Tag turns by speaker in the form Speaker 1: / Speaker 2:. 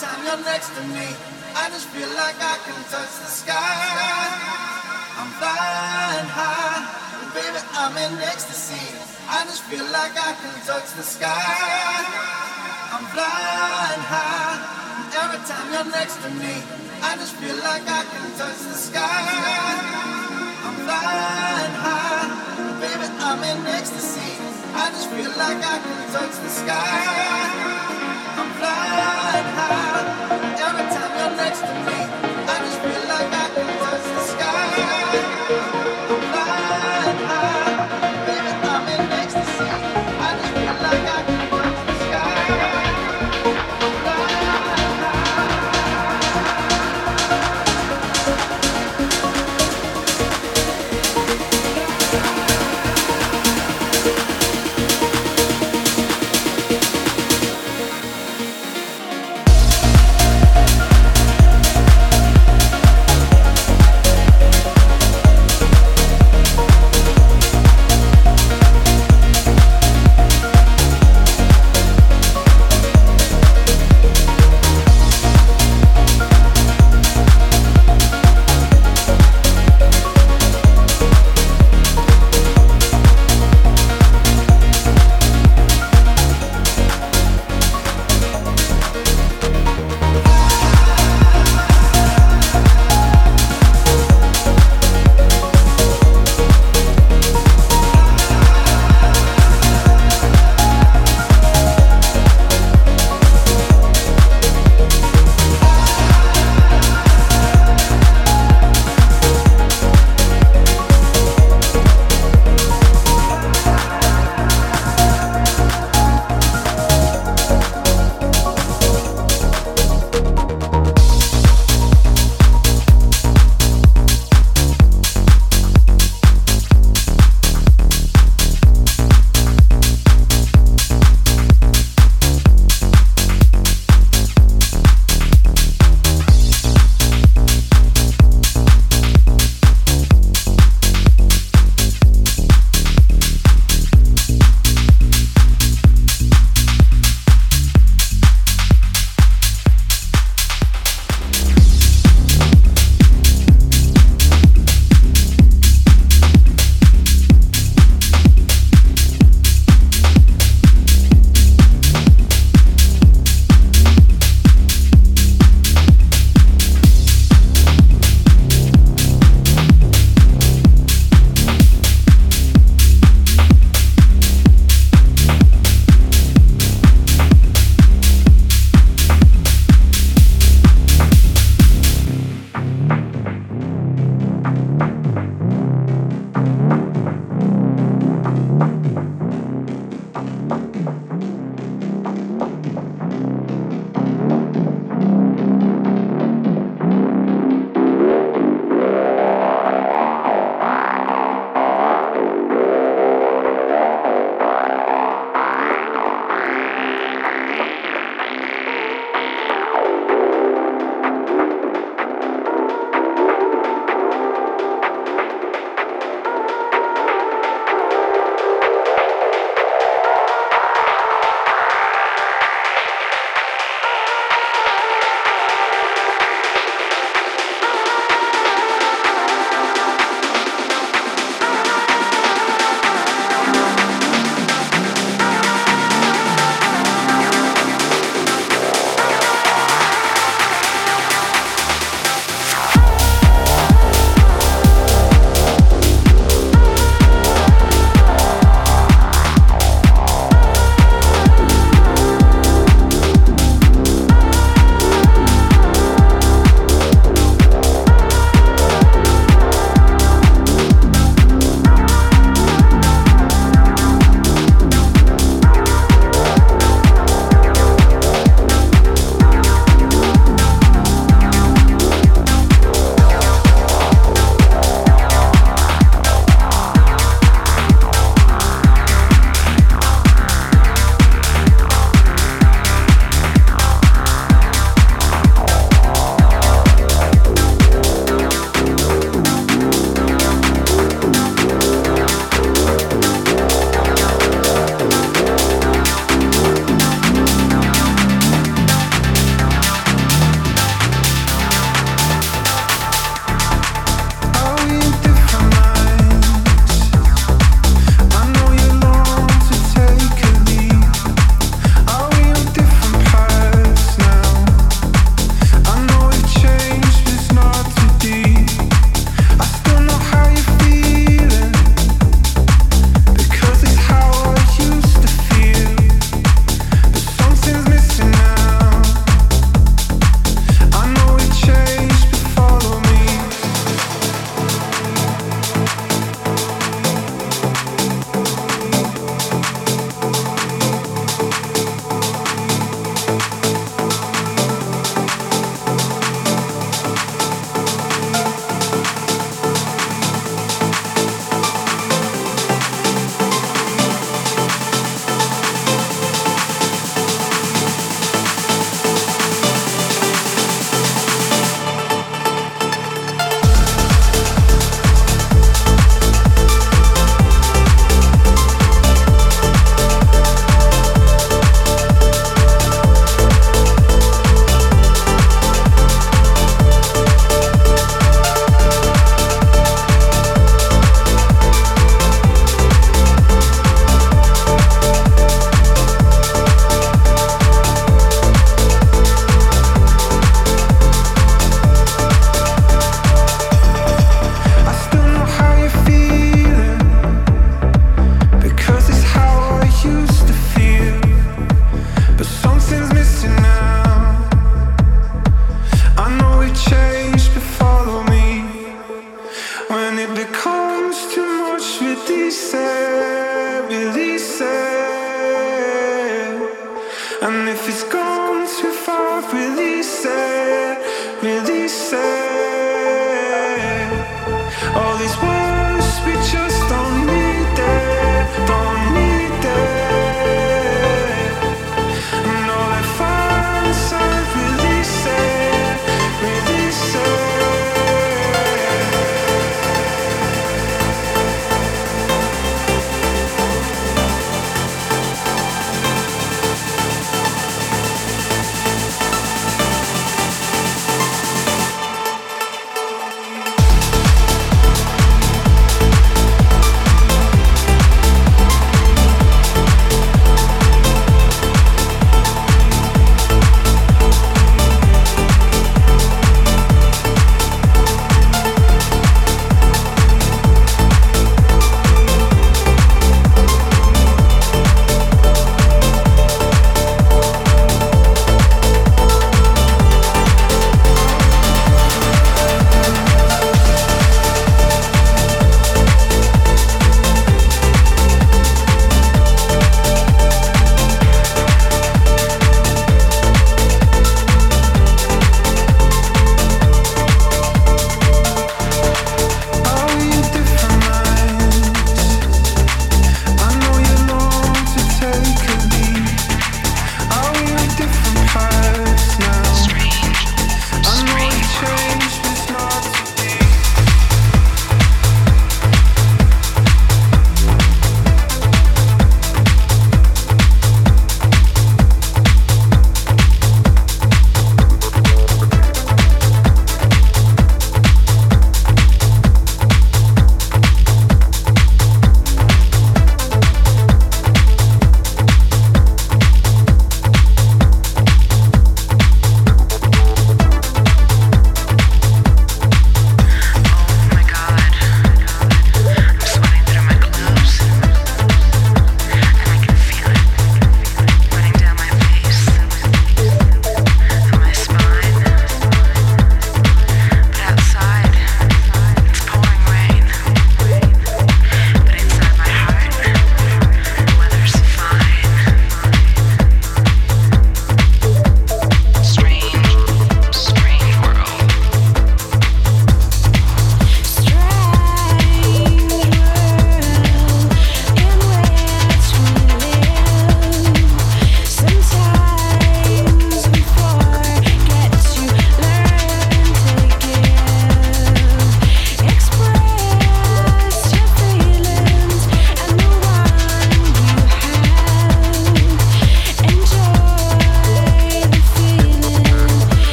Speaker 1: time you're next to me, I just feel like I can touch the sky. I'm flying high, baby, I'm in ecstasy. I just feel like I can touch the sky. I'm flying high, every time you're next to me, I just feel like I can touch the sky. I'm flying high, baby, I'm in ecstasy. I just feel like I can touch the sky. I'm flying time